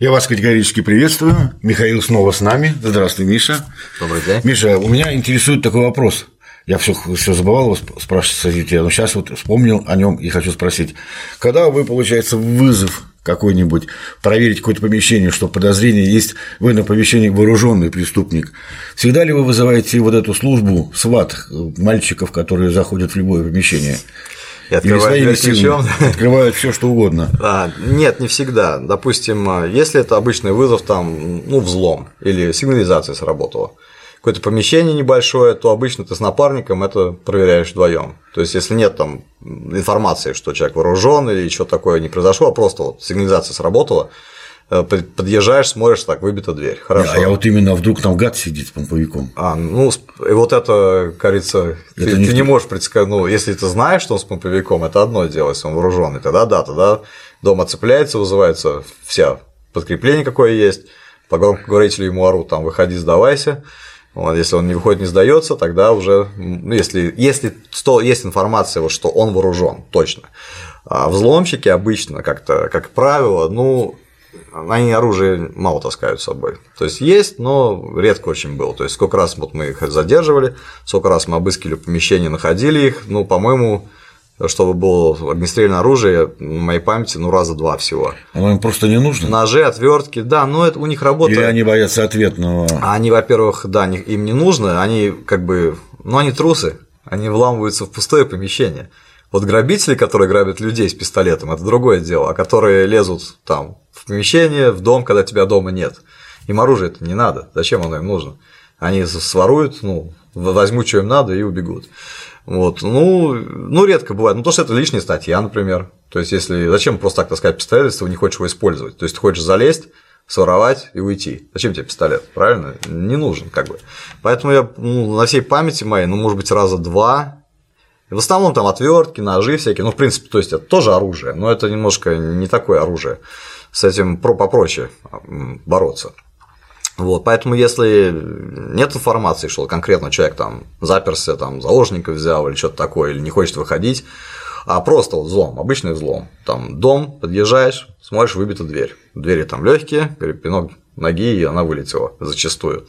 Я вас категорически приветствую. Михаил снова с нами. Здравствуй, Миша. Добрый день. Миша, у меня интересует такой вопрос. Я все, все забывал вас спрашивать но сейчас вот вспомнил о нем и хочу спросить. Когда вы, получается, вызов какой-нибудь, проверить какое-то помещение, что подозрение есть, вы на помещении вооруженный преступник, всегда ли вы вызываете вот эту службу СВАТ, мальчиков, которые заходят в любое помещение? И открывают ключом. Открывают все, что угодно. А, нет, не всегда. Допустим, если это обычный вызов, там, ну, взлом или сигнализация сработала, какое-то помещение небольшое, то обычно ты с напарником это проверяешь вдвоем. То есть, если нет там информации, что человек вооружен или что такое не произошло, а просто вот сигнализация сработала, подъезжаешь, смотришь, так, выбита дверь. Хорошо. А я вот именно вдруг там гад сидит с помповиком. А, ну, и вот это, кажется, ты, не, ты не можешь предсказать, ну, если ты знаешь, что он с помповиком, это одно дело, если он вооруженный, тогда да, тогда дом отцепляется, вызывается вся подкрепление, какое есть, по громкоговорителю ему орут, там, выходи, сдавайся, вот, если он не выходит, не сдается, тогда уже, ну, если, если что, есть информация, вот, что он вооружен, точно. А взломщики обычно, как-то, как правило, ну, они оружие мало таскают с собой. То есть есть, но редко очень было. То есть сколько раз вот мы их задерживали, сколько раз мы обыскивали помещения, находили их, ну, по-моему, чтобы было огнестрельное оружие, на моей памяти, ну, раза два всего. Оно им просто не нужно? Ножи, отвертки, да, но это у них работа. Или они боятся ответного? Они, во-первых, да, им не нужно, они как бы, ну, они трусы, они вламываются в пустое помещение. Вот грабители, которые грабят людей с пистолетом, это другое дело, а которые лезут там в помещение, в дом, когда тебя дома нет. Им оружие это не надо. Зачем оно им нужно? Они своруют, ну, возьмут, что им надо, и убегут. Вот, ну, ну, редко бывает. Ну, то, что это лишняя статья, например. То есть, если зачем просто так таскать пистолет, если ты не хочешь его использовать? То есть, ты хочешь залезть, своровать и уйти. Зачем тебе пистолет? Правильно? Не нужен, как бы. Поэтому я ну, на всей памяти моей, ну, может быть, раза два. В основном там отвертки, ножи всякие. Ну, в принципе, то есть это тоже оружие, но это немножко не такое оружие. С этим про попроще бороться. Вот, поэтому если нет информации, что конкретно человек там заперся, там заложников взял или что-то такое, или не хочет выходить, а просто вот взлом, обычный взлом. Там дом, подъезжаешь, смотришь, выбита дверь. Двери там легкие, пинок ноги, и она вылетела зачастую.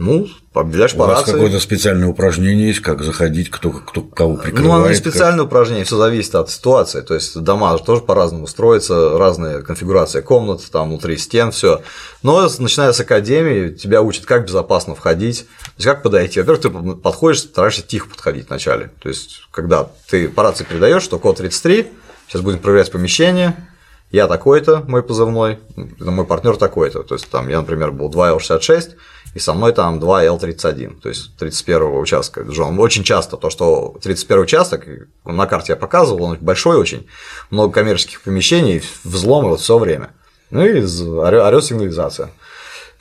Ну, объявляешь по У вас какое-то специальное упражнение есть, как заходить, кто, кто кого прикрывает? Ну, оно не специальное как... упражнение, все зависит от ситуации. То есть дома тоже по-разному строятся, разная конфигурация комнат, там внутри стен, все. Но начиная с академии, тебя учат, как безопасно входить, то есть как подойти. Во-первых, ты подходишь, стараешься тихо подходить вначале. То есть, когда ты по рации передаешь, что код 33, сейчас будем проверять помещение, я такой-то, мой позывной, мой партнер такой-то. То есть там я, например, был 2Л66, и со мной там 2Л31, то есть 31 участка. Очень часто то, что 31 участок, на карте я показывал, он большой очень, много коммерческих помещений, взломы вот все время. Ну и орёт сигнализация.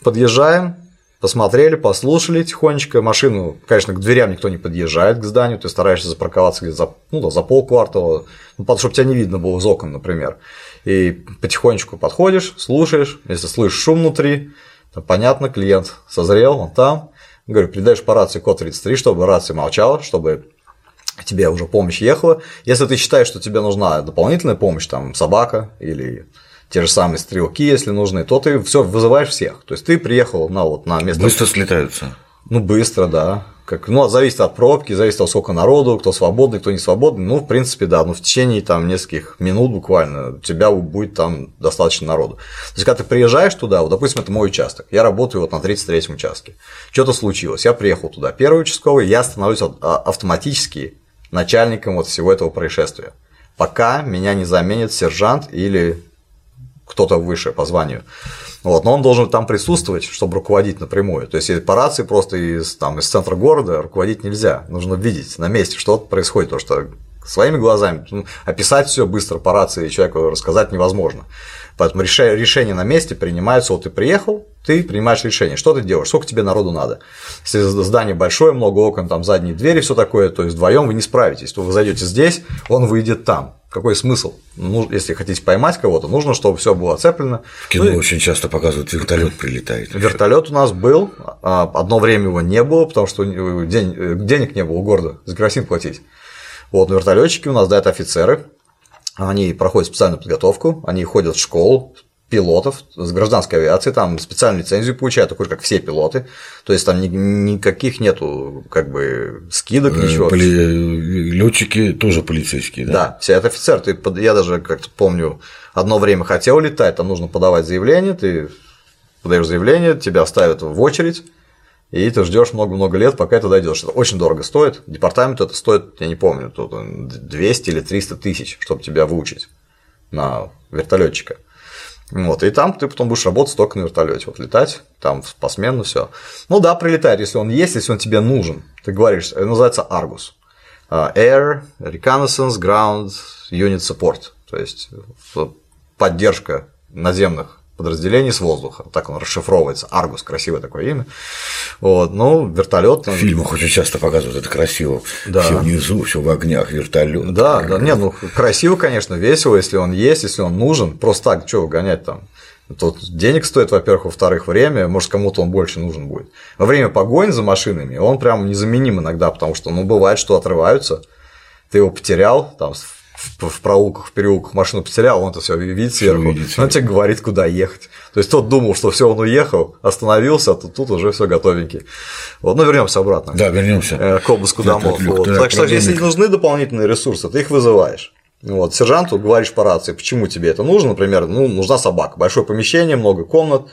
Подъезжаем, посмотрели, послушали тихонечко, машину, конечно, к дверям никто не подъезжает к зданию, ты стараешься запарковаться где-то за, ну, да, за полквартала, ну, чтобы тебя не видно было из окон, например. И потихонечку подходишь, слушаешь, если слышишь шум внутри, понятно, клиент созрел, он там. Говорю, передаешь по рации код 33, чтобы рация молчала, чтобы тебе уже помощь ехала. Если ты считаешь, что тебе нужна дополнительная помощь, там собака или те же самые стрелки, если нужны, то ты все вызываешь всех. То есть ты приехал на вот на место. Быстро слетаются. Ну, быстро, да. Как, ну, зависит от пробки, зависит от сколько народу, кто свободный, кто не свободный. Ну, в принципе, да, ну, в течение там нескольких минут буквально у тебя будет там достаточно народу. То есть, когда ты приезжаешь туда, вот, допустим, это мой участок, я работаю вот на 33-м участке, что-то случилось, я приехал туда, первый участковый, я становлюсь а, автоматически начальником вот всего этого происшествия, пока меня не заменит сержант или кто-то выше по званию. Вот, но он должен там присутствовать, чтобы руководить напрямую. То есть по рации просто из, там, из центра города руководить нельзя. Нужно видеть на месте, что происходит, то что своими глазами ну, описать все быстро по рации человеку рассказать невозможно. Поэтому решение на месте принимается, вот ты приехал, ты принимаешь решение, что ты делаешь, сколько тебе народу надо. Если здание большое, много окон, там задние двери, все такое, то есть вдвоем вы не справитесь, то вы зайдете здесь, он выйдет там. Какой смысл? Ну, если хотите поймать кого-то, нужно, чтобы все было оцеплено. В кино ну, очень часто показывают, вертолет прилетает. Вертолет у нас был, а, одно время его не было, потому что день, денег не было у города за керосин платить. Вот, но вертолетчики у нас, да, это офицеры, они проходят специальную подготовку, они ходят в школу, пилотов с гражданской авиации, там специальную лицензию получают, такой же, как все пилоты. То есть там никаких нету как бы скидок, Э, ничего. Поли... Летчики тоже полицейские, да? Да, все это офицер. Ты, я даже как-то помню, одно время хотел летать, там нужно подавать заявление, ты подаешь заявление, тебя ставят в очередь, и ты ждешь много-много лет, пока это дойдешь. Это очень дорого стоит. Департаменту это стоит, я не помню, тут 200 или 300 тысяч, чтобы тебя выучить на вертолетчика. Вот, и там ты потом будешь работать только на вертолете, вот летать, там посменно все. Ну да, прилетает, если он есть, если он тебе нужен. Ты говоришь, это называется Argus. А, Air Reconnaissance Ground Unit Support, то есть вот, поддержка наземных подразделений с воздуха. Так он расшифровывается. Аргус, красивое такое имя. Вот, ну, вертолет. В фильмах очень часто показывают это красиво. Да. Все внизу, все в огнях, вертолет. Да, да, не, ну красиво, конечно, весело, если он есть, если он нужен. Просто так, что гонять там? Тут денег стоит, во-первых, во-вторых, время, может, кому-то он больше нужен будет. Во время погони за машинами он прям незаменим иногда, потому что, ну, бывает, что отрываются, ты его потерял, там, в, в проулках, в переулках машину потерял, он это все видит сверху, видит он тебе говорит, куда ехать. То есть тот думал, что все, он уехал, остановился, а тут, тут уже все готовенький. Вот, ну вернемся обратно. Да, вернемся. Э, к обыску Да, домов. так, Люк, Вот. да, Так что, если нужны дополнительные ресурсы, ты их вызываешь. Вот, сержанту говоришь по рации, почему тебе это нужно, например, ну, нужна собака, большое помещение, много комнат,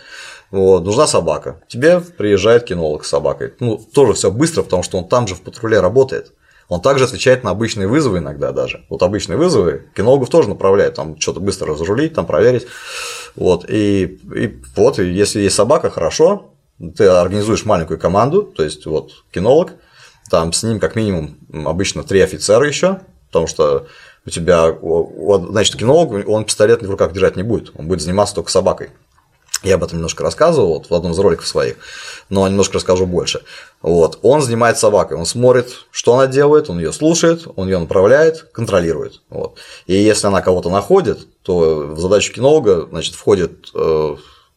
вот, нужна собака. Тебе приезжает кинолог с собакой. Ну, тоже все быстро, потому что он там же в патруле работает. Он также отвечает на обычные вызовы иногда даже. Вот обычные вызовы кинологов тоже направляют, там что-то быстро разрулить, там проверить. Вот, и, и вот, и если есть собака, хорошо, ты организуешь маленькую команду, то есть вот кинолог, там с ним как минимум обычно три офицера еще, потому что у тебя, значит, кинолог, он пистолет в руках держать не будет, он будет заниматься только собакой. Я об этом немножко рассказывал вот, в одном из роликов своих, но немножко расскажу больше. Вот. Он занимается собакой, он смотрит, что она делает, он ее слушает, он ее направляет, контролирует. Вот. И если она кого-то находит, то в задачу кинолога значит, входит э,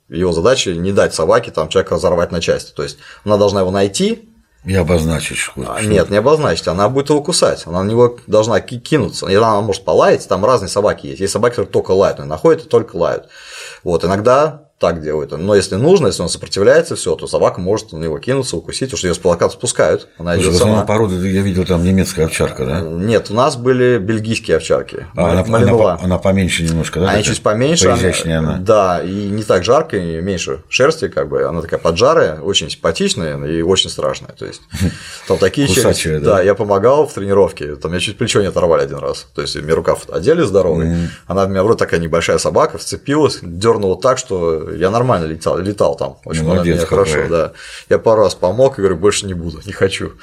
его задача не дать собаке там, человека разорвать на части. То есть она должна его найти, И обозначить что а, Нет, не обозначить, она будет его кусать, она на него должна ки- кинуться. И она может полаять, там разные собаки есть. Есть собаки, которые только лают, они находят и только лают. Вот, иногда так делают. Но если нужно, если он сопротивляется, все, то собака может на него кинуться, укусить, потому что ее с плаката спускают, она идет сама. породы, я видел там немецкая овчарка, да? Нет, у нас были бельгийские овчарки. А, она, она она поменьше немножко, да? Такая? чуть поменьше. Поизящнее она. Да, и не так жарко, и меньше шерсти, как бы. Она такая поджарая, очень симпатичная и очень страшная. То есть, там такие челюсти. да? Да, я помогал в тренировке. Там я чуть плечо не оторвали один раз. То есть, мне рукав одели здоровый. Она в меня вроде такая небольшая собака, вцепилась, дернула так, что я нормально летал, летал там. Очень Молодец она меня хорошо, да. Я пару раз помог и говорю, больше не буду, не хочу.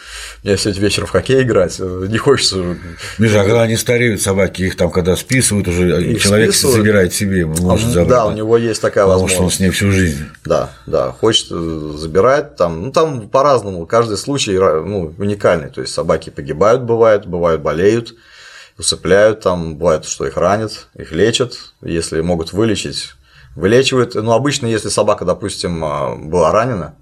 Мне сегодня вечером в хоккей играть, э, не хочется. Миша, а когда они стареют, собаки, их там, когда списывают, уже Их человек списывают. забирает себе, может забрать. Да, у него есть такая Потому что он возможность. с ней всю жизнь. Да, да, хочет э, забирать там, ну там по-разному, каждый случай ну, уникальный, то есть собаки погибают, бывает, бывают болеют, усыпляют, там бывает, что их ранят, их лечат, если могут вылечить, вылечивают, но обычно, если собака, допустим, а, была ранена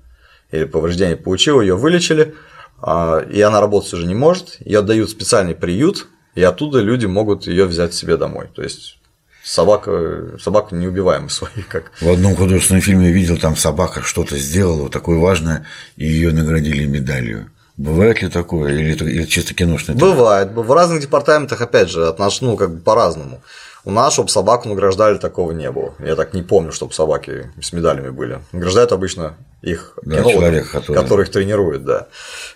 или повреждение получила, ее вылечили, а, и она работать уже не может, ее отдают в специальный приют, и оттуда люди могут ее взять себе домой, то есть собака, собака неубиваемая своей, как В одном художественном фильме я видел, там собака что-то сделала такое важное, и ее наградили медалью. Бывает ли такое, или это или чисто киношное? Бывает. В разных департаментах, опять же, отнош... ну, как бы по-разному. У нас, чтобы собаку награждали, такого не было. Я так не помню, чтобы собаки с медалями были. Награждают обычно их Да, человек, который- их тренирует, да.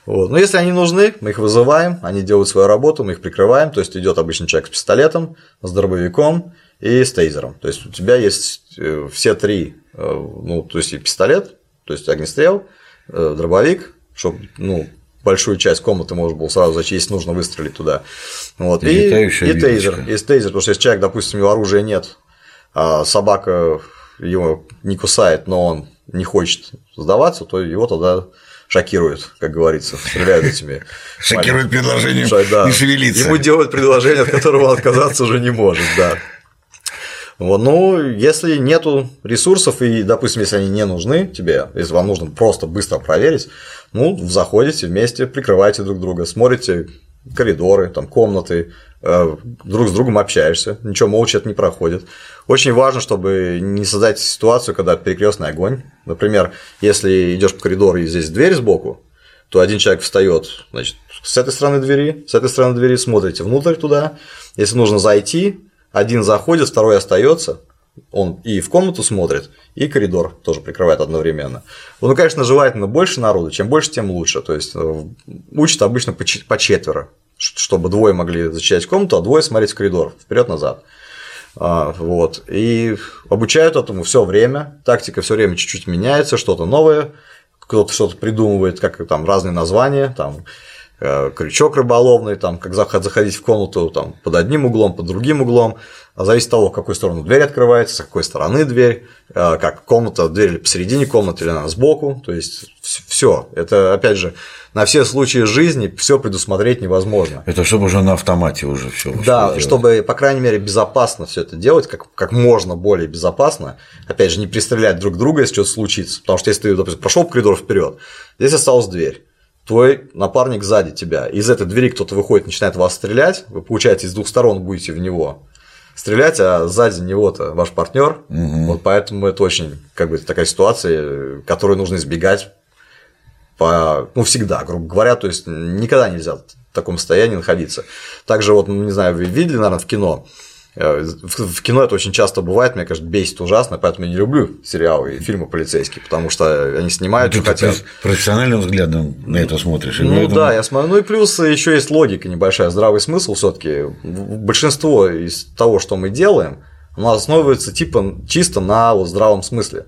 Вот. Но если они нужны, мы их вызываем, они делают свою работу, мы их прикрываем. То есть идет обычный человек с пистолетом, с дробовиком и с тейзером. То есть у тебя есть э, все три, э, ну, то есть и пистолет, то есть огнестрел, э, дробовик, чтобы, ну, большую часть комнаты можно было сразу зайти, если нужно выстрелить туда. Вот. И И, и тейзер. Есть тейзер, потому что если человек, допустим, у него оружия нет, а собака его не кусает, но он не хочет сдаваться, то его тогда шокируют, как говорится, стреляют этими. Шокирует предложением да. не шевелиться. Ему делают предложение, от которого он отказаться уже не может, да. Вот, ну, если нету ресурсов, и, допустим, если они не нужны тебе, если вам нужно просто быстро проверить, ну, заходите вместе, прикрываете друг друга, смотрите коридоры, там, комнаты, э, друг с другом общаешься, ничего молча это не проходит. Очень важно, чтобы не создать ситуацию, когда перекрестный огонь. Например, если идешь по коридору и здесь дверь сбоку, то один человек встает, значит, с этой стороны двери, с этой стороны двери смотрите внутрь туда. Если нужно зайти, один заходит, второй остается, он и в комнату смотрит, и коридор тоже прикрывает одновременно. Ну, конечно, желательно больше народу, чем больше, тем лучше. То есть э, учат обычно по четверо, чтобы двое могли зачищать комнату, а двое смотреть в коридор, вперед-назад. А, вот. И обучают этому все время, тактика все время чуть-чуть меняется, что-то новое, кто-то что-то придумывает, как там разные названия, там крючок рыболовный, там, как заходить в комнату там, под одним углом, под другим углом, а зависит от того, в какую сторону дверь открывается, с какой стороны дверь, э, как комната, дверь или посередине комнаты, или она сбоку, то есть все. Это, опять же, на все случаи жизни все предусмотреть невозможно. Это чтобы уже на автомате уже все. Да, делать. чтобы, по крайней мере, безопасно все это делать, как, как можно более безопасно. Опять же, не пристрелять друг друга, если что-то случится. Потому что если ты, допустим, прошел по коридору вперед, здесь осталась дверь твой напарник сзади тебя. Из этой двери кто-то выходит, начинает вас стрелять, вы, получаете, с двух сторон будете в него стрелять, а сзади него-то ваш партнер. Угу. Вот поэтому это очень как бы такая ситуация, которую нужно избегать по, ну, всегда, грубо говоря, то есть никогда нельзя в таком состоянии находиться. Также вот, ну, не знаю, вы видели, наверное, в кино, в кино это очень часто бывает, мне кажется, бесит ужасно, поэтому я не люблю сериалы и фильмы полицейские, потому что они снимают, что хотят. профессиональным взглядом на это смотришь. Ну поэтому... да, я смотрю. Ну и плюс еще есть логика небольшая, здравый смысл все-таки. Большинство из того, что мы делаем, оно основывается типа чисто на вот здравом смысле.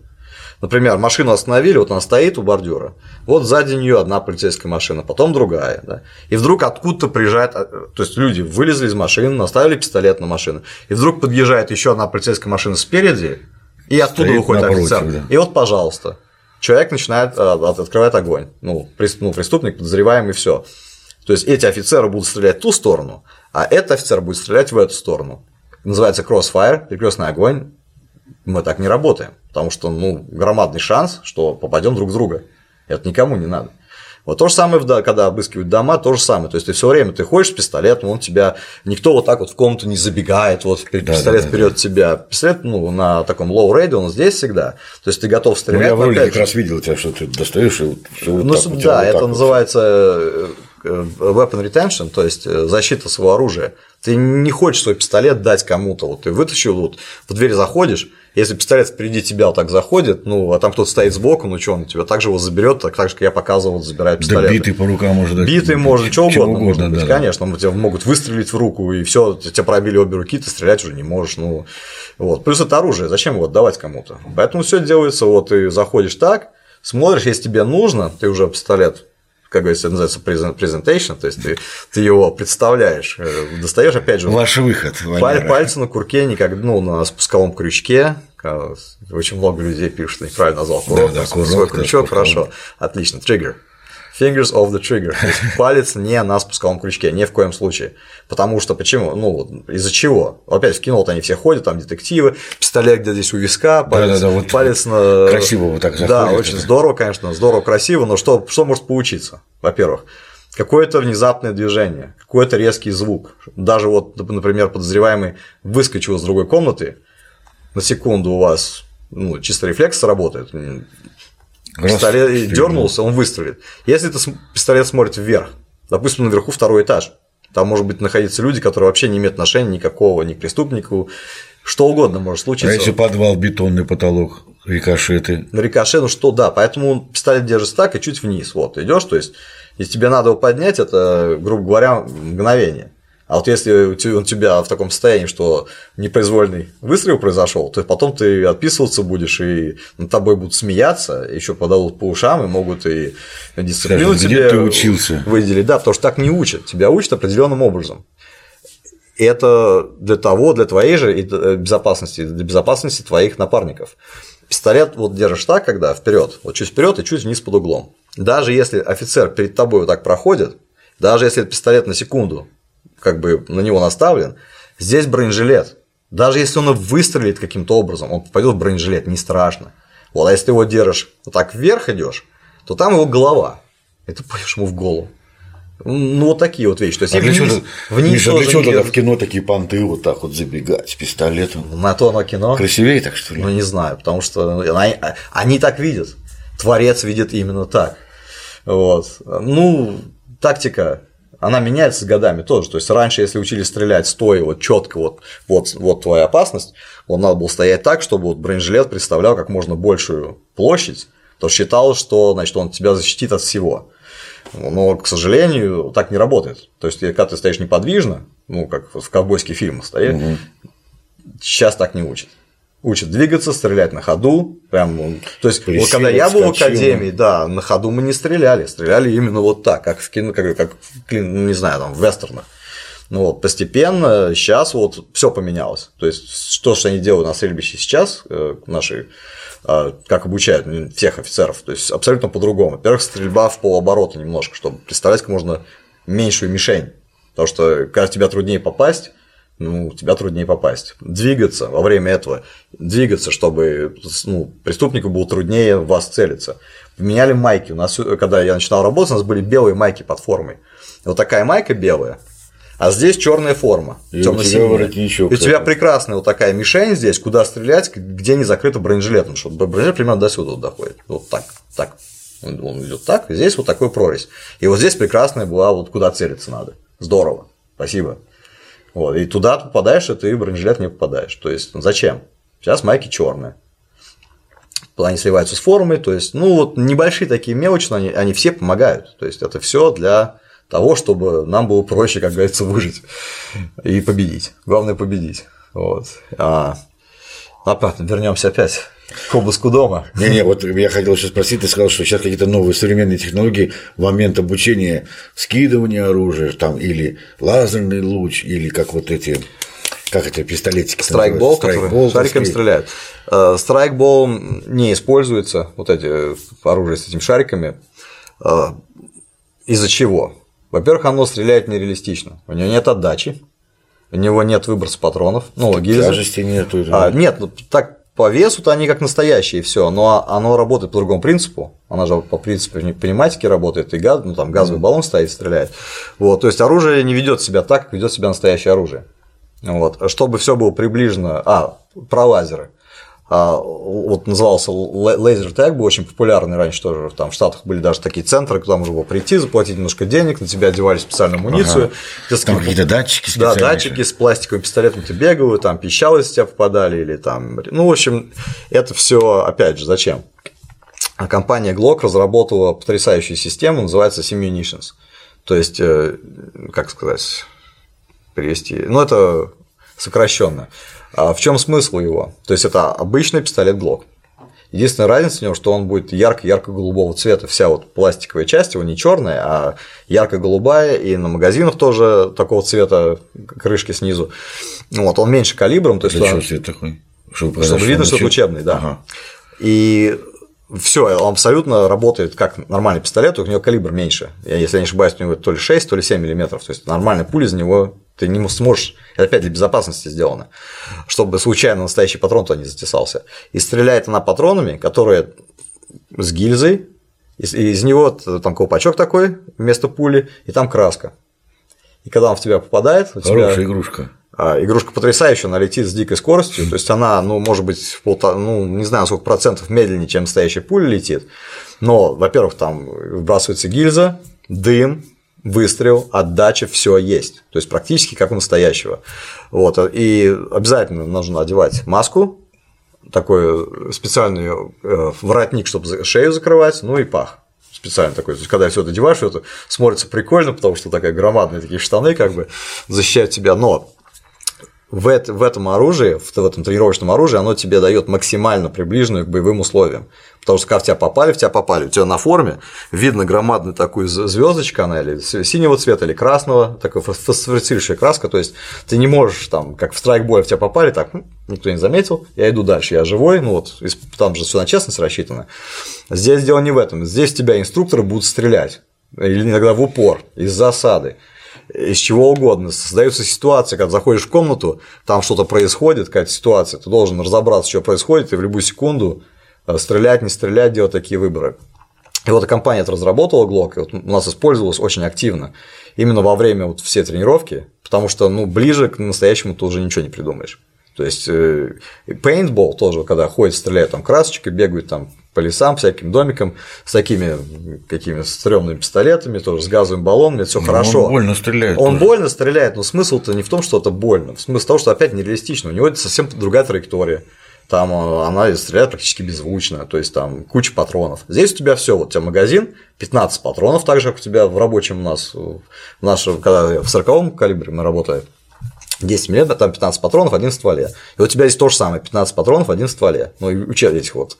Например, машину остановили, вот она стоит у бордюра, вот сзади нее одна полицейская машина, потом другая, да, и вдруг откуда-то приезжает, а, то есть люди вылезли из машины, наставили пистолет на машину, и вдруг подъезжает еще одна полицейская машина спереди, и оттуда Стоит выходит напротив, офицер. Да. И вот, пожалуйста, человек начинает а, открывать огонь, ну, ну преступник, подозреваемый, все. То есть эти офицеры будут стрелять в ту сторону, а этот офицер будет стрелять в эту сторону. Называется crossfire, перекрестный огонь. Мы так не работаем. Потому что, ну, громадный шанс, что попадем друг в друга. Это никому не надо. Вот то же самое, когда обыскивают дома, то же самое. То есть ты все время ты ходишь с пистолетом, он тебя никто вот так вот в комнату не забегает, вот пистолет да, вперед да. тебя. Пистолет, ну, на таком low рейде, он здесь всегда. То есть ты готов стрелять. Ну, я в ролике как раз видел тебя, что ты достаешь и вот, вот Ну, так, да, вот это вот называется э, weapon retention, то есть э, защита своего оружия. Ты не хочешь свой пистолет дать кому-то. Вот ты вытащил, вот в дверь заходишь, если пистолет впереди тебя вот так заходит, ну, а там кто-то стоит сбоку, ну что, он тебя также его заберет, так, так же, как я показывал, забирает пистолет. Да битый по рукам может дать. Битый может, что угодно, угодно может быть, да, конечно, да. тебя могут выстрелить в руку, и все, тебя пробили обе руки, ты стрелять уже не можешь, ну, вот. Плюс это оружие, зачем его отдавать кому-то? Поэтому все делается, вот ты заходишь так, смотришь, если тебе нужно, ты уже пистолет как говорится, называется presentation, то есть ты, ты его представляешь, э, достаешь, опять же, ваш выход, паль, пальцы на курке, никак, ну, на спусковом крючке, очень много людей пишут, что неправильно назвал курок, да, да, курок свой крючок, хорошо, отлично, триггер, fingers of the trigger, то есть палец не на спусковом крючке, ни в коем случае. Потому что почему? Ну, из-за чего? Опять в кино вот они все ходят, там детективы, пистолет где здесь у виска, палец, да, да, да, вот палец на. Красиво вот так заходит. Да, очень это. здорово, конечно, здорово, красиво, но что, что может получиться? Во-первых, какое-то внезапное движение, какой-то резкий звук. Даже вот, например, подозреваемый выскочил из другой комнаты, на секунду у вас ну, чисто рефлекс работает, пистолет дернулся, он выстрелит. Если этот пистолет смотрит вверх, допустим, наверху второй этаж, там может быть находиться люди, которые вообще не имеют отношения никакого ни к преступнику, что угодно может случиться. А если подвал, бетонный потолок, рикошеты? На рикошет, ну что, да, поэтому пистолет держится так и чуть вниз. Вот, идешь, то есть, если тебе надо его поднять, это, грубо говоря, мгновение. А вот если он тебя в таком состоянии, что непроизвольный выстрел произошел, то потом ты отписываться будешь, и над тобой будут смеяться, еще подадут по ушам, и могут и дисциплину Скажи, тебе ты учился? выделить. Да, потому что так не учат. Тебя учат определенным образом. И это для того, для твоей же э, безопасности, для безопасности твоих напарников. Пистолет вот держишь так, когда вперед, вот чуть вперед и чуть вниз под углом. Даже если офицер перед тобой вот так проходит, даже если пистолет на секунду как бы на него наставлен, здесь бронежилет. Даже если он выстрелит каким-то образом, он попадет в бронежилет, не страшно. Вот, а если ты его держишь вот так вверх идешь, то там его голова, и ты пойдешь ему в голову. Ну, вот такие вот вещи. То есть, а для вниз, чего, вниз Миша, для чего тогда в кино такие понты вот так вот забегать с пистолетом? На то оно кино. Красивее так, что ли? Ну, не знаю, потому что они, они так видят. Творец видит именно так. Вот. Ну, тактика, она меняется с годами тоже. То есть раньше, если учили стрелять стоя вот четко, вот, вот, вот твоя опасность, он надо было стоять так, чтобы вот бронежилет представлял как можно большую площадь, то считалось, что значит, он тебя защитит от всего. Но, к сожалению, так не работает. То есть, когда ты стоишь неподвижно, ну, как в ковбойских фильмах стоят, Мгм. сейчас так не учат. Учат двигаться, стрелять на ходу. Прям, ну, то есть, вот Присел, когда я был в вскочил. академии, да, на ходу мы не стреляли. Стреляли именно вот так, как в кино, как, как в ну, не знаю, там, в вестернах. Ну вот, постепенно сейчас вот все поменялось. То есть, то, что они делают на стрельбище сейчас, э, наши, э, как обучают ну, всех офицеров, то есть абсолютно по-другому. Во-первых, стрельба в полоборота немножко, чтобы представлять как можно меньшую мишень. Потому что когда тебя труднее попасть, ну, тебя труднее попасть. Двигаться во время этого, двигаться, чтобы ну, преступнику было труднее в вас целиться. Поменяли майки. У нас, когда я начинал работать, у нас были белые майки под формой. Вот такая майка белая, а здесь черная форма. И у тебя воротничок И у тебя прекрасная вот такая мишень здесь, куда стрелять, где не закрыто бронежилетом, чтобы бронежилет примерно до сюда вот доходит. Вот так, так. Он, идет так, здесь вот такой прорезь. И вот здесь прекрасная была, вот куда целиться надо. Здорово. Спасибо. Вот, и туда попадаешь, и ты в бронежилет не попадаешь. То есть, ну, зачем? Сейчас майки черные. Они сливаются с формой, то есть, ну, вот небольшие такие мелочи, но они, они все помогают. То есть, это все для того, чтобы нам было проще, как говорится, выжить и победить. Главное победить. Вот. А, обратно вернемся опять к обыску дома. Не-не, вот я хотел еще спросить, ты сказал, что сейчас какие-то новые современные технологии в момент обучения скидывания оружия, там, или лазерный луч, или как вот эти, как это, пистолетики Страйкбол, который шариками стреляют. Э, Страйкбол не используется, вот эти оружие с этими шариками. Э, Из-за чего? Во-первых, оно стреляет нереалистично. У него нет отдачи, у него нет выброса патронов, ну, гильзы. Тяжести нету. А, нет, ну так по весу-то они как настоящие, все, но оно работает по другому принципу. Она же по принципу пневматики работает, и газ, ну, там газовый баллон стоит, стреляет. Вот, то есть оружие не ведет себя так, как ведет себя настоящее оружие. Вот, чтобы все было приближено. А, про лазеры. А, вот назывался лазер тег, был очень популярный раньше тоже. Там в Штатах были даже такие центры, куда можно было прийти, заплатить немножко денег, на тебя одевали специальную амуницию. Ага. Там какие-то датчики да, датчики с пластиковым пистолетом ты бегал, там пищалы из тебя попадали, или там. Ну, в общем, это все, опять же, зачем? А компания Glock разработала потрясающую систему, называется Simunitions. То есть, э, как сказать, перевести. Ну, это сокращенно. А в чем смысл его? То есть, это обычный пистолет Glock. Единственная разница в нем, что он будет ярко-ярко-голубого цвета. Вся вот пластиковая часть его не черная, а ярко-голубая, и на магазинах тоже такого цвета крышки снизу. Вот, он меньше калибром, то есть Для он- чего цвет такой? Чтобы, чтобы видно, что это учебный, да. Ага. И все, он абсолютно работает как нормальный пистолет, у него калибр меньше. Я, Если я не ошибаюсь, у него то ли 6, то ли 7 миллиметров. То есть нормальная пуля из него ты не сможешь. Это опять для безопасности сделано, чтобы случайно настоящий патрон туда не затесался. И стреляет она патронами, которые с гильзой, из, и из него там колпачок такой вместо пули, и там краска. И когда он в тебя попадает, у тебя Хорошая игрушка. а, Игрушка потрясающая, она летит с дикой скоростью, то есть она, ну, может быть, в полтора, ну, не знаю, сколько процентов медленнее, чем настоящая пуля летит, но, во-первых, там выбрасывается гильза, дым, выстрел, отдача, все есть, то есть практически как у настоящего. Вот, и обязательно нужно одевать маску, такой специальный э, воротник, чтобы шею закрывать, ну и пах специально такой. То есть, когда все это одеваешь, это смотрится прикольно, потому что такая громадные такие штаны как бы защищают тебя. Но в, это- в этом оружии, в, в этом тренировочном оружии, оно тебе дает максимально приближенную к боевым условиям. Потому что когда в тебя попали, в тебя попали, у тебя на форме видно громадную такую звездочка, она или синего цвета, или красного, такая фос- фосфорицирующая краска, то есть ты не можешь там, как в страйкболе в тебя попали, так, «М, никто не заметил, я иду дальше, я живой, ну вот, там же все на честность рассчитано. Здесь дело не в этом, здесь тебя инструкторы будут стрелять, или иногда в упор, из засады из чего угодно. Создается ситуация, когда заходишь в комнату, там что-то происходит, какая-то ситуация, ты должен разобраться, что происходит, и в любую секунду э, стрелять, не стрелять, делать такие выборы. И вот компания это разработала Glock, и вот у нас использовалась очень активно именно во время вот все тренировки, потому что ну, ближе к настоящему ты уже ничего не придумаешь. То есть э, paintball тоже, когда ходят, стреляют там красочкой, бегают там по лесам, всяким домикам с такими какими стрёмными пистолетами, тоже с газовым баллоном, это все хорошо. Он больно стреляет. Он тоже. больно стреляет, но смысл-то не в том, что это больно. Смысл того, что опять нереалистично. У него это совсем другая траектория. Там э, она стреляет практически беззвучно, то есть там куча патронов. Здесь у тебя все, вот у тебя магазин, 15 патронов, так же, как у тебя в рабочем у нас, в нашем, когда в 40 калибре мы работаем, 10 мм, там 15 патронов, один в стволе. И у тебя здесь то же самое, 15 патронов, один в стволе. Ну, и учет этих вот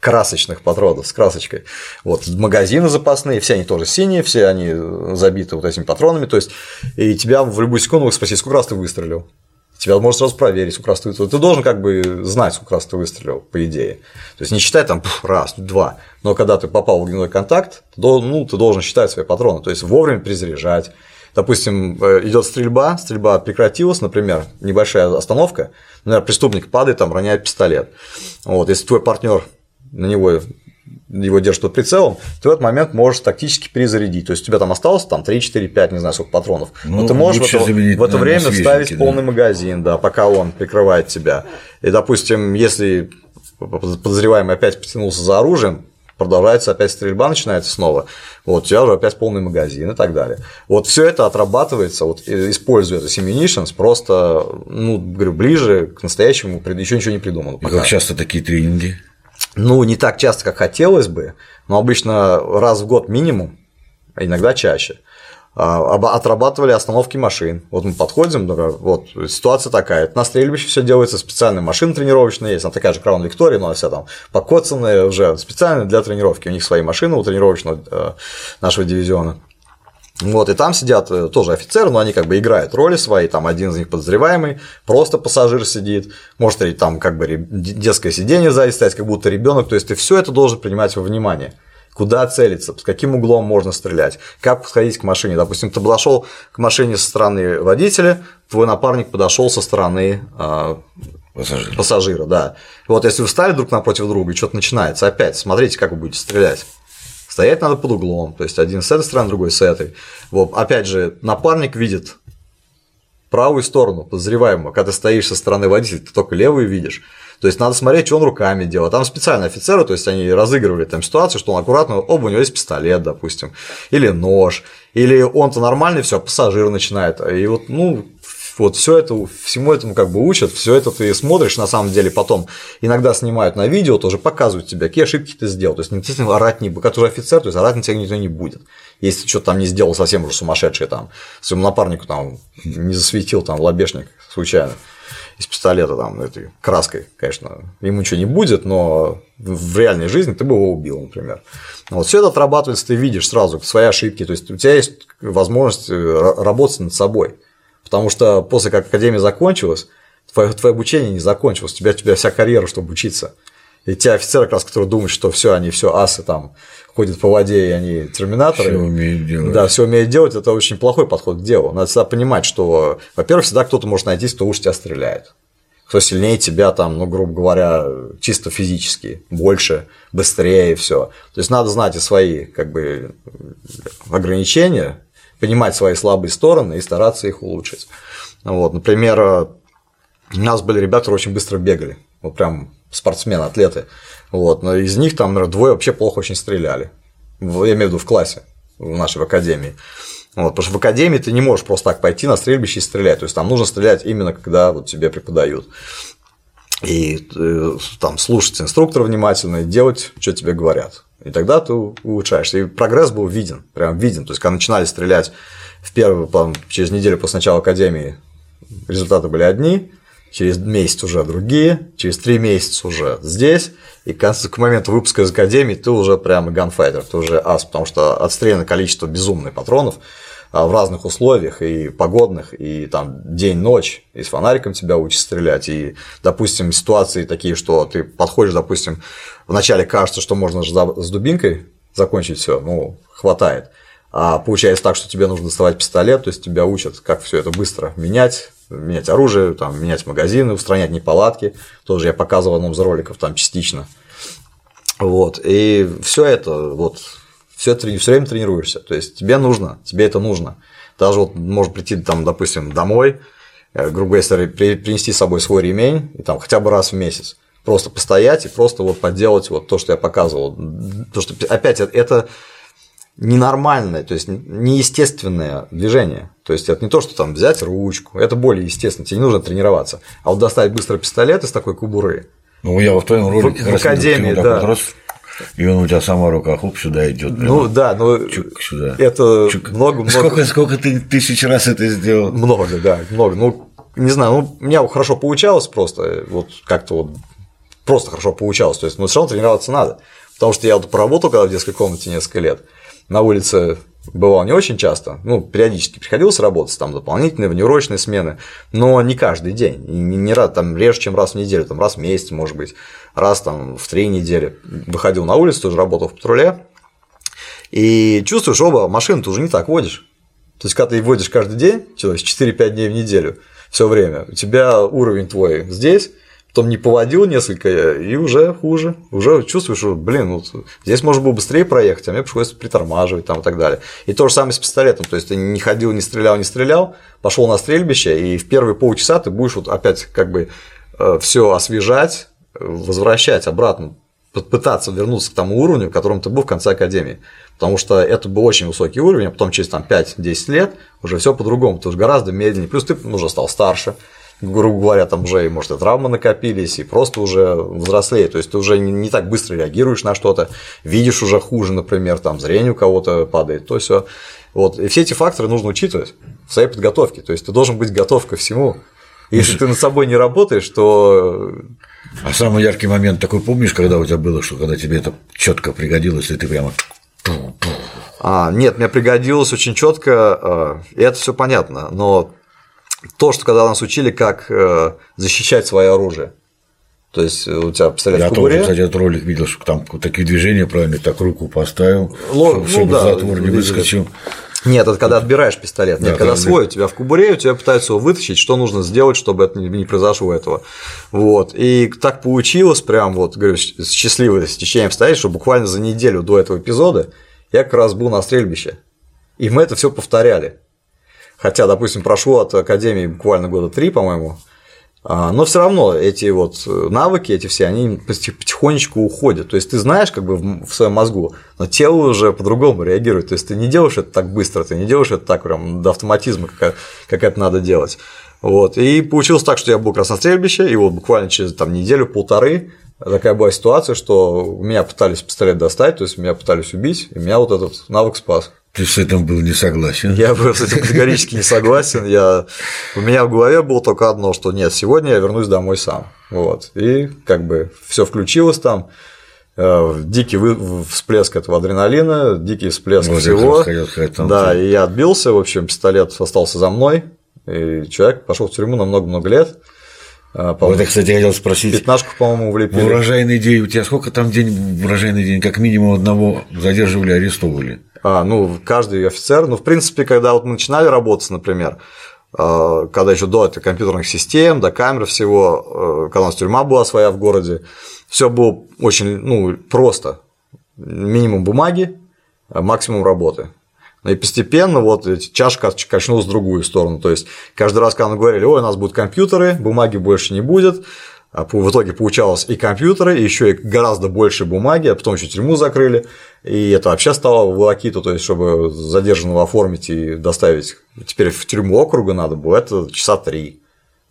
красочных патронов с красочкой. Вот магазины запасные, все они тоже синие, все они забиты вот этими патронами. То есть, и тебя в любую секунду спросить, сколько раз ты выстрелил. Тебя может сразу проверить, сколько раз ты выстрелил. Ты должен как бы знать, сколько раз ты выстрелил, по идее. То есть не считай там раз, два. Но когда ты попал в огневой контакт, ты ну, ты должен считать свои патроны. То есть вовремя перезаряжать, допустим, э, идет стрельба, стрельба прекратилась, например, небольшая остановка, например, преступник падает, там роняет пистолет. Вот, если твой партнер на него его держит под прицелом, ты в этот момент можешь тактически перезарядить. То есть у тебя там осталось там 3, 4, 5, не знаю, сколько патронов. Ну, но ты можешь в это, в это время вставить да. полный магазин, да, пока он прикрывает тебя. И, допустим, если подозреваемый опять потянулся за оружием, продолжается опять стрельба, начинается снова, вот, у тебя уже опять полный магазин и так далее. Вот все это отрабатывается, вот, используя это Simulations, просто, ну, говорю, ближе к настоящему, еще ничего не придумано. И как часто такие тренинги? Ну, не так часто, как хотелось бы, но обычно раз в год минимум, а иногда чаще. А, отрабатывали остановки машин. Вот мы подходим, вот ситуация такая. На стрельбище все делается специальная машина тренировочная есть, она такая же Краун Виктория, но она вся там покоцанная уже специально для тренировки. У них свои машины у тренировочного э, нашего дивизиона. Вот, и там сидят э, тоже офицеры, но они как бы играют роли свои, там один из них подозреваемый, просто пассажир сидит, может там как бы детское сиденье сзади стоять, как будто ребенок, то есть ты все это должен принимать во внимание куда целиться, с каким углом можно стрелять, как подходить к машине. Допустим, ты подошел к машине со стороны водителя, твой напарник подошел со стороны э, пассажира. пассажира, да. Вот если вы встали друг напротив друга, и что-то начинается, опять смотрите, как вы будете стрелять. Стоять надо под углом, то есть один с этой стороны, другой с этой. Вот, опять же, напарник видит правую сторону подозреваемого, когда ты стоишь со стороны водителя, ты только левую видишь. То есть надо смотреть, что он руками делает. Там специальные офицеры, то есть они разыгрывали там ситуацию, что он аккуратно, оба у него есть пистолет, допустим, или нож, или он-то нормальный, все, пассажир начинает. И вот, ну, вот все это, всему этому как бы учат, все это ты смотришь, на самом деле потом иногда снимают на видео, тоже показывают тебе, какие ошибки ты сделал. То есть, естественно, орать не который офицер, то есть орать на тебя никто не будет. Если ты что-то там не сделал совсем уже сумасшедший, там, своему напарнику там не засветил там лобешник случайно из пистолета там этой краской, конечно, ему ничего не будет, но в реальной жизни ты бы его убил, например. Вот все это отрабатывается, ты видишь сразу свои ошибки, то есть у тебя есть возможность э, работать над собой. Потому что после как академия закончилась, твое, твое обучение не закончилось, у тебя, у тебя вся карьера, чтобы учиться. И те офицеры, как раз, которые думают, что все, они все асы там ходят по воде, и они терминаторы. Все умеют делать. Да, все умеют делать, это очень плохой подход к делу. Надо всегда понимать, что, во-первых, всегда кто-то может найти, кто лучше тебя стреляет. Кто сильнее тебя там, ну, грубо говоря, чисто физически, больше, быстрее, все. То есть надо знать и свои как бы ограничения, понимать свои слабые стороны и стараться их улучшить. Вот, например, у нас были ребята, которые очень быстро бегали, вот прям спортсмены, атлеты. Вот, но из них там, наверное, двое вообще плохо очень стреляли. Я имею в виду в классе, в нашей в академии. Вот, потому что в академии ты не можешь просто так пойти на стрельбище и стрелять. То есть там нужно стрелять именно когда вот тебе преподают. И э, там слушать инструктора внимательно и делать, что тебе говорят. И тогда ты улучшаешься. И прогресс был виден, прям виден. То есть, когда начинали стрелять в первый, там, через неделю после начала академии, результаты были одни, через месяц уже другие, через три месяца уже здесь, и к моменту выпуска из академии ты уже прямо ганфайтер, ты уже ас, потому что отстреляно количество безумных патронов а, в разных условиях, и погодных, и там день-ночь, и с фонариком тебя учат стрелять, и, допустим, ситуации такие, что ты подходишь, допустим, вначале кажется, что можно с дубинкой закончить все, ну, хватает. А получается так, что тебе нужно доставать пистолет, то есть тебя учат, как все это быстро менять, менять оружие, там, менять магазины, устранять неполадки. Тоже я показывал в одном из роликов там частично. Вот, и все это, вот, все время тренируешься. То есть тебе нужно, тебе это нужно. Даже вот может прийти там, допустим, домой, э, грубо говоря, принести с собой свой ремень и там хотя бы раз в месяц просто постоять и просто вот поделать вот то, что я показывал. То, что опять это ненормальное, то есть неестественное движение. То есть это не то, что там взять ручку, это более естественно, тебе не нужно тренироваться. А вот достать быстро пистолет из такой кубуры. Ну, я в твоем ролике в, в академии, да. Вот раз, и он у тебя сама рука хоп сюда идет. Ну да, но Чук сюда. это Чук. много, много. Сколько, сколько ты тысяч раз это сделал? Много, да, много. Ну, не знаю, ну, у меня хорошо получалось просто, вот как-то вот просто хорошо получалось. То есть, но все равно тренироваться надо. Потому что я вот поработал когда в детской комнате несколько лет, на улице бывал не очень часто, ну, периодически приходилось работать, там дополнительные внеурочные смены, но не каждый день, не, не раз, там реже, чем раз в неделю, там раз в месяц, может быть, раз там в три недели. Выходил на улицу, тоже работал в патруле, и чувствуешь, оба, машину ты уже не так водишь. То есть, когда ты водишь каждый день, то есть 4-5 дней в неделю, все время, у тебя уровень твой здесь, потом не поводил несколько, и уже хуже. Уже чувствуешь, что, блин, вот здесь можно было быстрее проехать, а мне приходится притормаживать там и так далее. И то же самое с пистолетом. То есть ты не ходил, не стрелял, не стрелял, пошел на стрельбище, и в первые полчаса ты будешь вот опять как бы э, все освежать, возвращать обратно, пытаться вернуться к тому уровню, в котором ты был в конце академии. Потому что это был очень высокий уровень, а потом через там, 5-10 лет уже все по-другому, ты уже гораздо медленнее. Плюс ты уже стал старше, грубо говоря, там уже, может, и травмы накопились, и просто уже взрослее. То есть ты уже не так быстро реагируешь на что-то, видишь уже хуже, например, там зрение у кого-то падает, то все. Вот. И все эти факторы нужно учитывать в своей подготовке. То есть ты должен быть готов ко всему. Если ты над собой не работаешь, то. А самый яркий момент такой помнишь, когда у тебя было, что когда тебе это четко пригодилось, и ты прямо а, нет, мне пригодилось очень четко, э, и это все понятно, но то, что когда нас учили, как э, защищать свое оружие. То есть у тебя пистолет Я в кобуре. тоже, кстати, этот ролик видел, что там такие движения правильно, так руку поставил, Ло, чтобы, ну, да, затвор не выскочил. Нет, это когда отбираешь пистолет. Нет, да, когда свой у тебя в кубуре, у тебя пытаются его вытащить, что нужно сделать, чтобы это не произошло этого. Вот. И так получилось, прям вот, говорю, счастливое стечение обстоятельств, что буквально за неделю до этого эпизода я как раз был на стрельбище. И мы это все повторяли. Хотя, допустим, прошло от Академии буквально года три, по-моему, а, но все равно эти вот навыки, эти все, они потихонечку уходят. То есть ты знаешь как бы в своем мозгу, но тело уже по-другому реагирует. То есть ты не делаешь это так быстро, ты не делаешь это так прям до автоматизма, как, как это надо делать. Вот. И получилось так, что я был как раз на стрельбище, и вот буквально через там, неделю-полторы такая была ситуация, что меня пытались пистолет достать, то есть меня пытались убить, и меня вот этот навык спас. Ты с этим был не согласен? Я был с этим категорически не согласен. Я... У меня в голове было только одно, что нет, сегодня я вернусь домой сам. Вот. И как бы все включилось там. Э, дикий всплеск этого адреналина, дикий всплеск вот всего. Хотел, да, и я отбился, в общем, пистолет остался за мной, и человек пошел в тюрьму на много-много лет. А, вот я, кстати, хотел спросить. Пятнашку, по-моему, влепили. Урожайный день. У тебя сколько там день урожайный день? Как минимум одного задерживали, арестовывали? А, ну, каждый офицер. Ну, в принципе, когда вот мы начинали работать, например, а, когда еще до этой компьютерных систем, до камер всего, а, когда у нас тюрьма была своя в городе, все было очень ну, просто. Минимум бумаги, максимум работы. И постепенно вот чашка качнулась в другую сторону. То есть каждый раз, когда мы говорили, ой, у нас будут компьютеры, бумаги больше не будет, в итоге получалось и компьютеры, и еще и гораздо больше бумаги, а потом еще тюрьму закрыли, и это вообще стало волокиту, то есть чтобы задержанного оформить и доставить теперь в тюрьму округа надо было, это часа три.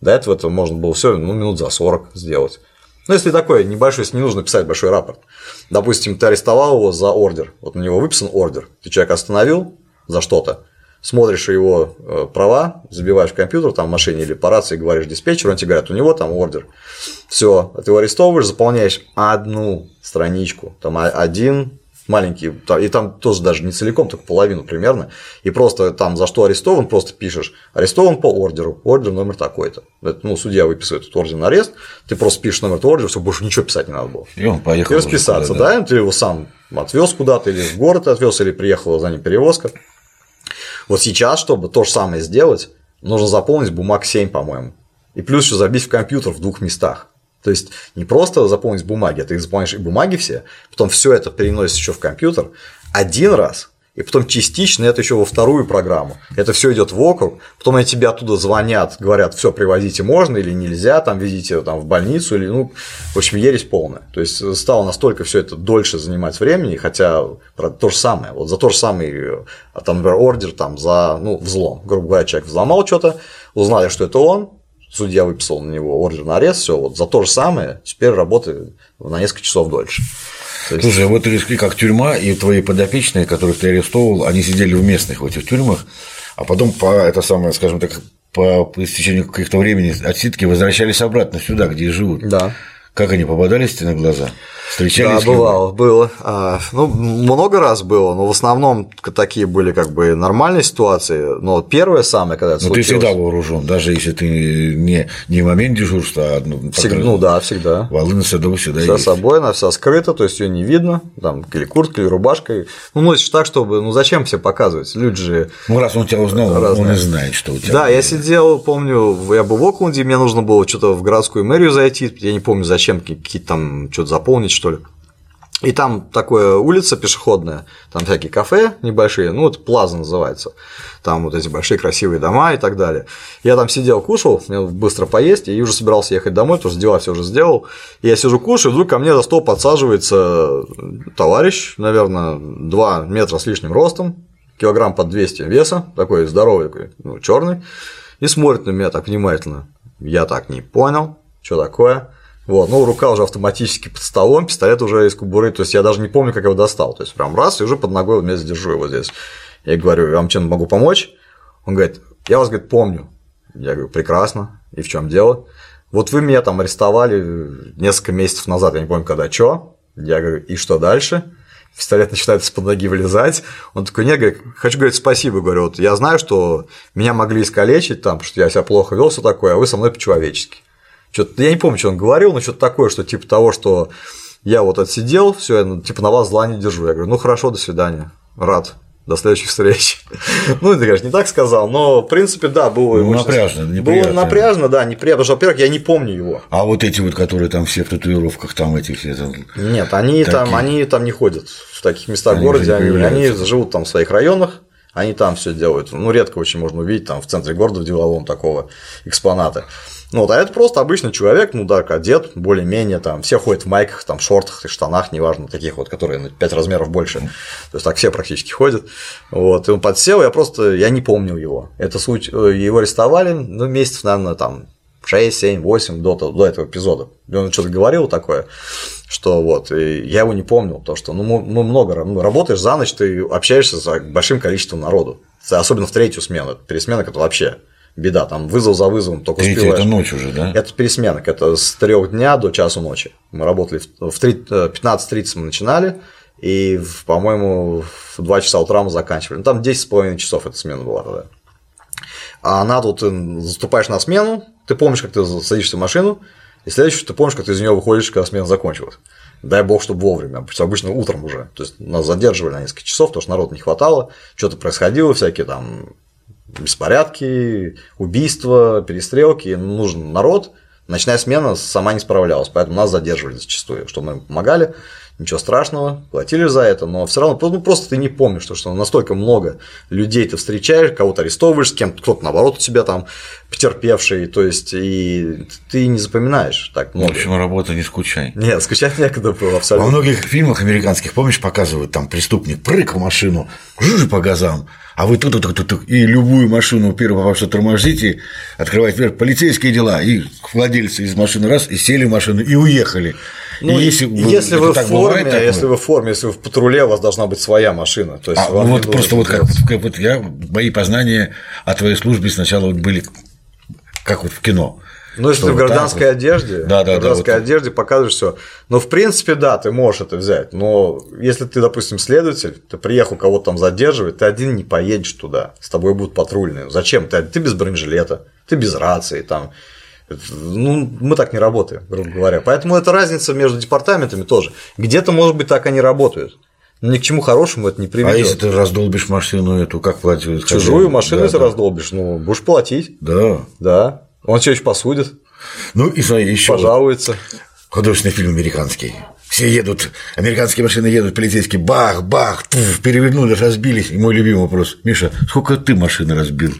До этого это можно было все ну, минут за 40 сделать. Ну, если такое небольшой, если не нужно писать большой рапорт. Допустим, ты арестовал его за ордер, вот на него выписан ордер, ты человека остановил, за что-то, смотришь его э, права, забиваешь в компьютер, там в машине или по рации говоришь диспетчеру, он тебе говорит, у него там ордер. Все, ты его арестовываешь, заполняешь одну страничку, там один маленький, и там тоже даже не целиком, только половину примерно, и просто там за что арестован, просто пишешь, арестован по ордеру, ордер номер такой-то. Ну, судья выписывает этот ордер на арест, ты просто пишешь номер этого ордера, все, больше ничего писать не надо было. И он поехал. И расписаться, куда, да? да, ты его сам отвез куда-то, или в город отвез, или приехала за ним перевозка. Вот сейчас, чтобы то же самое сделать, нужно заполнить бумаг 7, по-моему. И плюс еще забить в компьютер в двух местах. То есть не просто заполнить бумаги, а ты заполняешь и бумаги все, потом все это переносишь еще в компьютер один раз, и потом частично это еще во вторую программу. Это все идет в округ, потом они тебе оттуда звонят, говорят, все привозите можно или нельзя, там везите там, в больницу, или, ну, в общем, ересь полная. То есть стало настолько все это дольше занимать времени, хотя то же самое, вот за то же самое, а там, например, ордер там, за ну, взлом. Грубо говоря, человек взломал что-то, узнали, что это он, судья выписал на него ордер на арест, все, вот за то же самое теперь работает на несколько часов дольше. Есть... Слушай, а вот риски как тюрьма, и твои подопечные, которых ты арестовывал, они сидели в местных в этих тюрьмах, а потом по это самое, скажем так, по истечению каких-то времени отсидки возвращались обратно сюда, где и живут. Да. Как они попадались тебе на глаза? Встречались? Да, бывало, было. А, ну, много раз было, но в основном такие были как бы нормальные ситуации. Но первое самое, когда это Но случилось... ты всегда вооружен, даже если ты не, не в момент дежурства, а ну, всегда, ну да, всегда. Волына всегда всегда Вся есть. собой, она вся скрыта, то есть ее не видно, там, или курткой, или рубашкой. Ну, носишь так, чтобы, ну, зачем все показывать? Люди же. Ну, раз он тебя узнал, разные. он и знает, что у тебя. Да, я сидел, помню, я был в Окленде, мне нужно было что-то в городскую мэрию зайти, я не помню, зачем, какие-то там что-то заполнить, что ли. И там такая улица пешеходная, там всякие кафе небольшие, ну вот Плаза называется, там вот эти большие красивые дома и так далее. Я там сидел, кушал, мне быстро поесть, и уже собирался ехать домой, потому что дела все уже сделал. И я сижу, кушаю, и вдруг ко мне за стол подсаживается товарищ, наверное, 2 метра с лишним ростом, килограмм под 200 веса, такой здоровый, такой, ну, черный, и смотрит на меня так внимательно. Я так не понял, что такое. Вот, ну, рука уже автоматически под столом, пистолет уже из кубуры, то есть я даже не помню, как его достал. То есть прям раз, и уже под ногой вот я задержу его здесь. Я говорю, я вам чем могу помочь? Он говорит, я вас, говорит, помню. Я говорю, прекрасно, и в чем дело? Вот вы меня там арестовали несколько месяцев назад, я не помню, когда, что? Я говорю, и что дальше? Пистолет начинает из-под ноги вылезать. Он такой, нет, говорит, хочу говорить спасибо, говорю, вот я знаю, что меня могли искалечить там, что я себя плохо вел, все такое, а вы со мной по-человечески. Что-то, я не помню, что он говорил, но что-то такое, что типа того, что я вот отсидел, все, я ну, типа на вас зла не держу. Я говорю, ну хорошо, до свидания, рад. До следующих встреч. ну, это, конечно, не так сказал, но, в принципе, да, было ну, напряжно, неприятно. Было напряжно, да, неприятно, потому что, во-первых, я не помню его. А вот эти вот, которые там все в татуировках, там эти все там... Нет, они такие... там, они там не ходят в таких местах они городе, они, они живут там в своих районах, они там все делают. Ну, редко очень можно увидеть там в центре города в деловом такого экспоната. Ну, вот, а это просто обычный человек, ну да, одет, более-менее, там, все ходят в майках, там, шортах и штанах, неважно, таких вот, которые на 5 размеров больше. То есть так все практически ходят. Вот, и он подсел, я просто, я не помню его. Это суть, э, его арестовали, ну, месяцев, наверное, там, 6, 7, 8 до, до этого эпизода. И он что-то говорил такое, что вот, и я его не помнил, то что, ну, мы много, ну, работаешь за ночь, ты общаешься с большим количеством народу, особенно в третью смену, пересмена, это вообще беда, там вызов за вызовом только Третья успеваешь. это ночь уже, да? Это пересменок, это с трех дня до часу ночи. Мы работали в 15.30 э, мы начинали, и, по-моему, в 2 часа утра мы заканчивали. Ну, там 10,5 часов эта смена была тогда. А она тут ты заступаешь на смену, ты помнишь, как ты садишься в машину, и следующее, ты помнишь, как ты из нее выходишь, когда смена закончилась. Дай бог, чтобы вовремя, потому что обычно утром уже. То есть нас задерживали на несколько часов, потому что народу не хватало, что-то происходило, всякие там беспорядки, убийства, перестрелки, нужен народ, ночная смена сама не справлялась, поэтому нас задерживали зачастую, что мы помогали, ничего страшного, платили за это, но все равно ну, просто ты не помнишь, что, что настолько много людей ты встречаешь, кого-то арестовываешь, с кем-то кто-то наоборот у тебя там потерпевший, то есть и ты не запоминаешь так много. В общем, работа не скучай. Нет, скучать некогда было абсолютно. Во многих фильмах американских, помнишь, показывают там преступник прыг в машину, жужжи по газам, а вы тут, тут, тут, тут, и любую машину первую попавшую тормозите, открываете вверх, полицейские дела, и владельцы из машины раз, и сели в машину, и уехали. Ну, если, если вы в форме, бывает, если вы в форме, если вы в патруле, у вас должна быть своя машина. То есть а, ну вот просто вот как, как вот я мои познания о твоей службе сначала вот были как вот в кино. Ну, если ты в гражданской вот. одежде, да, да, в гражданской да, вот. одежде показываешь все. Но в принципе, да, ты можешь это взять. Но если ты, допустим, следователь, ты приехал кого-то там задерживать, ты один не поедешь туда. С тобой будут патрульные. Зачем? Ты, ты без бронежилета, ты без рации, там. Ну, мы так не работаем, грубо говоря. Поэтому это разница между департаментами тоже. Где-то, может быть, так они работают. Но ни к чему хорошему это не приведет. А если ты раздолбишь машину эту, как платить? Чужую машину, да, если да. раздолбишь, ну, будешь платить. Да. Да. Он все еще посудит. Ну и смотри, еще пожалуется. Художественный фильм американский. Все едут, американские машины едут, полицейские, бах, бах, туф, перевернули, разбились. И мой любимый вопрос, Миша, сколько ты машин разбил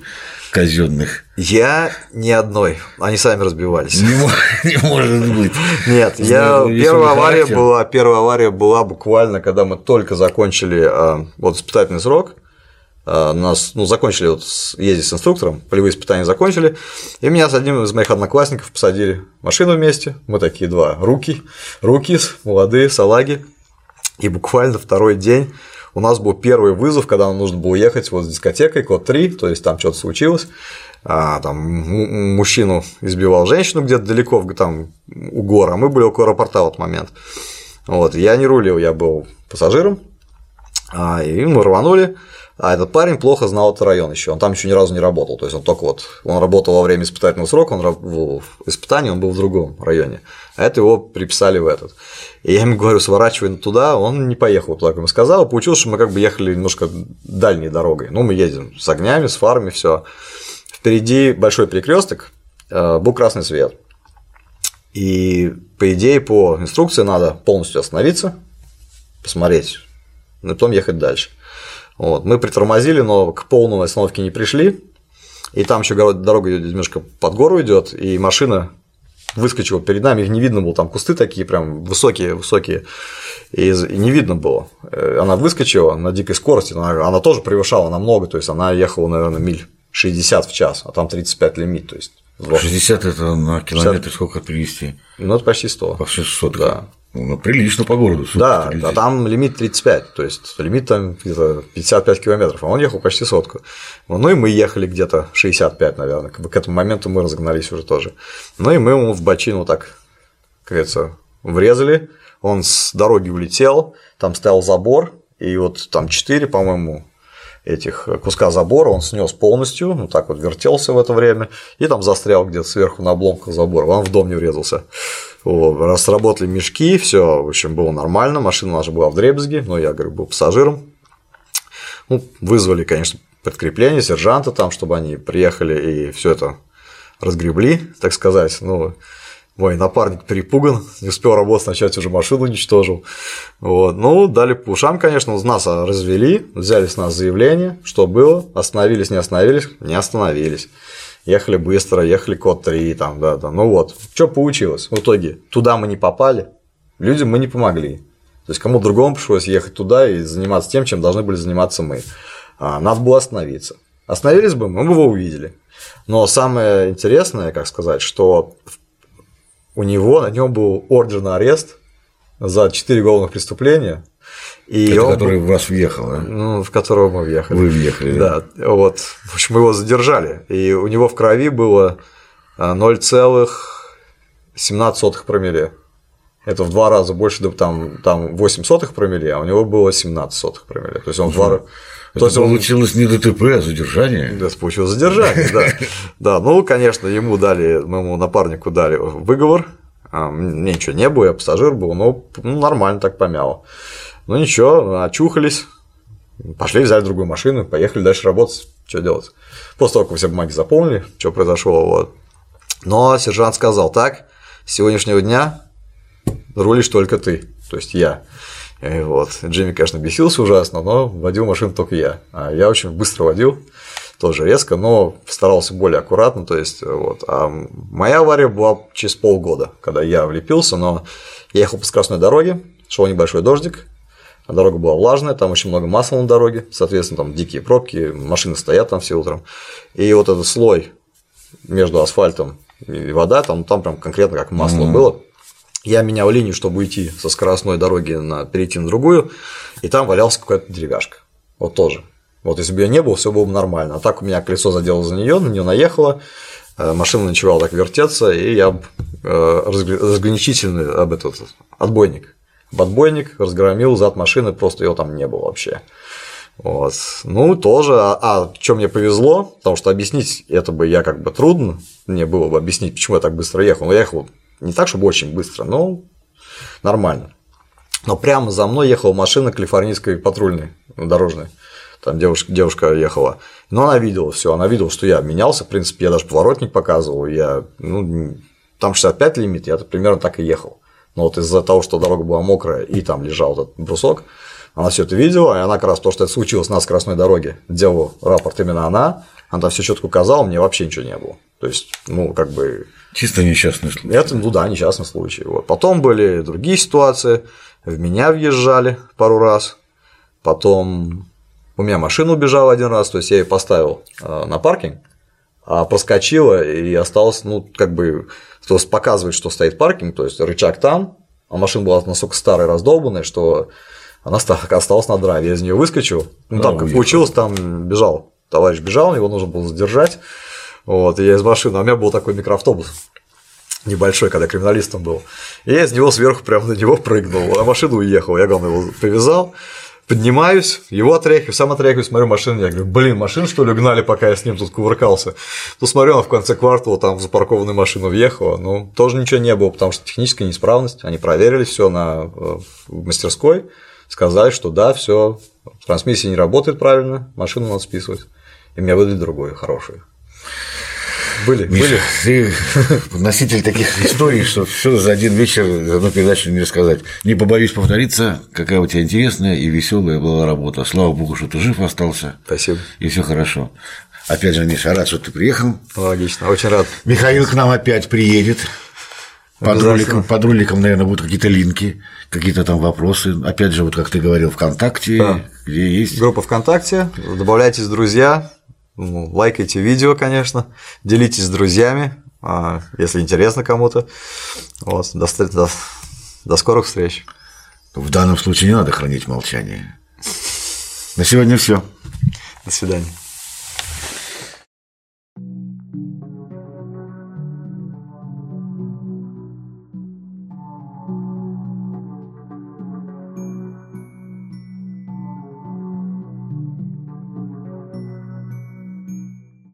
казенных? Я ни одной, они сами разбивались. Не, не может быть. Нет, я первая авария была, первая авария была буквально, когда мы только закончили а, вот испытательный срок. А, нас, ну, закончили вот ездить с инструктором, полевые испытания закончили, и меня с одним из моих одноклассников посадили в машину вместе, мы такие два руки, руки, молодые, салаги, и буквально второй день у нас был первый вызов, когда нам нужно было ехать вот с дискотекой, код 3, то есть там что-то случилось, а, там мужчину избивал женщину где-то далеко, там у гора, мы были около аэропорта в этот момент. Вот, я не рулил, я был пассажиром, а, и мы рванули, а этот парень плохо знал этот район еще, он там еще ни разу не работал, то есть он только вот, он работал во время испытательного срока, он в испытании, он был в другом районе, а это его приписали в этот. И я ему говорю, сворачивай туда, он не поехал туда, как ему сказал, получилось, что мы как бы ехали немножко дальней дорогой, ну, мы едем с огнями, с фарами, все. Впереди большой перекресток, э, был красный свет, и по идее по инструкции надо полностью остановиться, посмотреть, и потом ехать дальше. Вот. Мы притормозили, но к полной остановке не пришли. И там еще дорога немножко под гору идет, и машина выскочила перед нами, их не видно было, там кусты такие прям высокие, высокие, и не видно было. Э, она выскочила на дикой скорости, но она тоже превышала намного, то есть она ехала, наверное, миль 60 в час, а там 35 лимит, то есть 60 это на километр 60... сколько перевести? Ну, это почти 100. Почти 100, да. Ну, прилично по городу. Да, а там лимит 35, то есть лимит там где-то 55 километров, а он ехал почти сотку. Ну и мы ехали где-то 65, наверное, как бы к этому моменту мы разогнались уже тоже. Ну и мы ему в бочину так, как говорится, врезали, он с дороги улетел, там стоял забор, и вот там 4, по-моему, этих куска забора он снес полностью, ну так вот вертелся в это время, и там застрял где-то сверху на обломках забора, он в дом не врезался. Вот, сработали мешки, все, в общем, было нормально, машина наша была в дребезге, но я, говорю, был пассажиром. Ну, вызвали, конечно, подкрепление, сержанта там, чтобы они приехали и все это разгребли, так сказать. Ну, мой напарник перепуган, не успел работать, начать уже машину уничтожил. Вот. Ну, дали по ушам, конечно, нас развели, взяли с нас заявление, что было, остановились, не остановились, не остановились. Ехали быстро, ехали код 3, там, да, да. Ну вот, что получилось? В итоге, туда мы не попали, людям мы не помогли. То есть, кому другому пришлось ехать туда и заниматься тем, чем должны были заниматься мы. А, надо было остановиться. Остановились бы, мы бы его увидели. Но самое интересное, как сказать, что у него, на нем был ордер на арест за 4 уголовных преступления. И Это он, который в вас въехал, да? Ну, в которого мы въехали. Вы въехали, да. Вот. В общем, мы его задержали. И у него в крови было 0,17 а, промилле. Это в два раза больше, да, там, там 8 сотых промилле, а у него было 17 сотых промилле. То есть он в два раза. Это То есть получилось он... не ДТП, а задержание. Да, получилось задержание, да. Да, ну, конечно, ему дали, моему напарнику дали выговор. А, мне ничего не было, я пассажир был, но ну, нормально так помял. Ну ничего, очухались, пошли, взяли другую машину, поехали дальше работать. Что делать? После того, как все бумаги заполнили, что произошло, вот. Но сержант сказал так, с сегодняшнего дня рулишь только ты, то есть я. И вот. Джимми, конечно, бесился ужасно, но водил машину только я. А я очень быстро водил, тоже резко, но старался более аккуратно. То есть, вот. А моя авария была через полгода, когда я влепился, но я ехал по скоростной дороге, шел небольшой дождик, дорога была влажная, там очень много масла на дороге, соответственно, там дикие пробки, машины стоят там все утром. И вот этот слой между асфальтом и вода, там, там прям конкретно как масло mm-hmm. было. Я менял линию, чтобы уйти со скоростной дороги на перейти на другую, и там валялся какая-то деревяшка. Вот тоже. Вот если бы ее не было, все было бы нормально. А так у меня колесо задело за нее, на нее наехало, э, машина начала так вертеться, и я э, разграничительный об этот отбойник Подбойник разгромил зад машины, просто его там не было вообще. Вот. Ну, тоже, а, а что мне повезло, потому что объяснить это бы я как бы трудно, мне было бы объяснить, почему я так быстро ехал. Но я ехал не так, чтобы очень быстро, но нормально. Но прямо за мной ехала машина калифорнийской патрульной, дорожной. Там девушка, девушка ехала. Но она видела все, она видела, что я менялся, в принципе, я даже поворотник показывал, я ну, там 65 лимит, я примерно так и ехал. Но вот из-за того, что дорога была мокрая и там лежал этот брусок, она все это видела, и она как раз то, что это случилось на скоростной дороге, делала рапорт именно она, она там все четко указала, мне вообще ничего не было. То есть, ну, как бы. Чисто несчастный случай. Это, ну да, несчастный случай. Вот. Потом были другие ситуации. В меня въезжали пару раз. Потом у меня машина убежала один раз, то есть я ее поставил э, на паркинг, а проскочила и осталось, ну, как бы, то есть показывает, что стоит паркинг, то есть рычаг там, а машина была настолько старая, раздолбанная, что она осталась на драйве. Я из нее выскочил. Ну, там, как получилось, там бежал. Товарищ бежал, его нужно было задержать. Вот, и я из машины, а у меня был такой микроавтобус небольшой, когда криминалистом был. И я из него сверху прямо на него прыгнул, а машина уехала. Я, главное, его привязал, поднимаюсь, его отряхиваю, сам отряхиваю, смотрю машину, я говорю, блин, машину что ли гнали, пока я с ним тут кувыркался. То смотрю, она в конце квартала там в запаркованную машину въехала, ну, тоже ничего не было, потому что техническая неисправность, они проверили все на в мастерской, сказали, что да, все, трансмиссия не работает правильно, машину надо списывать. И меня выдали другую, хорошую. Были, Миша, были. Ты носитель таких историй, что все за один вечер, за одну передачу не рассказать. Не побоюсь повториться, какая у тебя интересная и веселая была работа. Слава богу, что ты жив остался. Спасибо. И все хорошо. Опять же, Миша, рад, что ты приехал. Логично, очень рад. Михаил к нам опять приедет. Под роликом, под роликом, наверное, будут какие-то линки, какие-то там вопросы. Опять же, вот как ты говорил, ВКонтакте, да. где есть. Группа ВКонтакте, добавляйтесь, друзья, ну, лайкайте видео, конечно, делитесь с друзьями, а, если интересно кому-то. Вот, до, до, до скорых встреч. В данном случае не надо хранить молчание. На сегодня все. До свидания.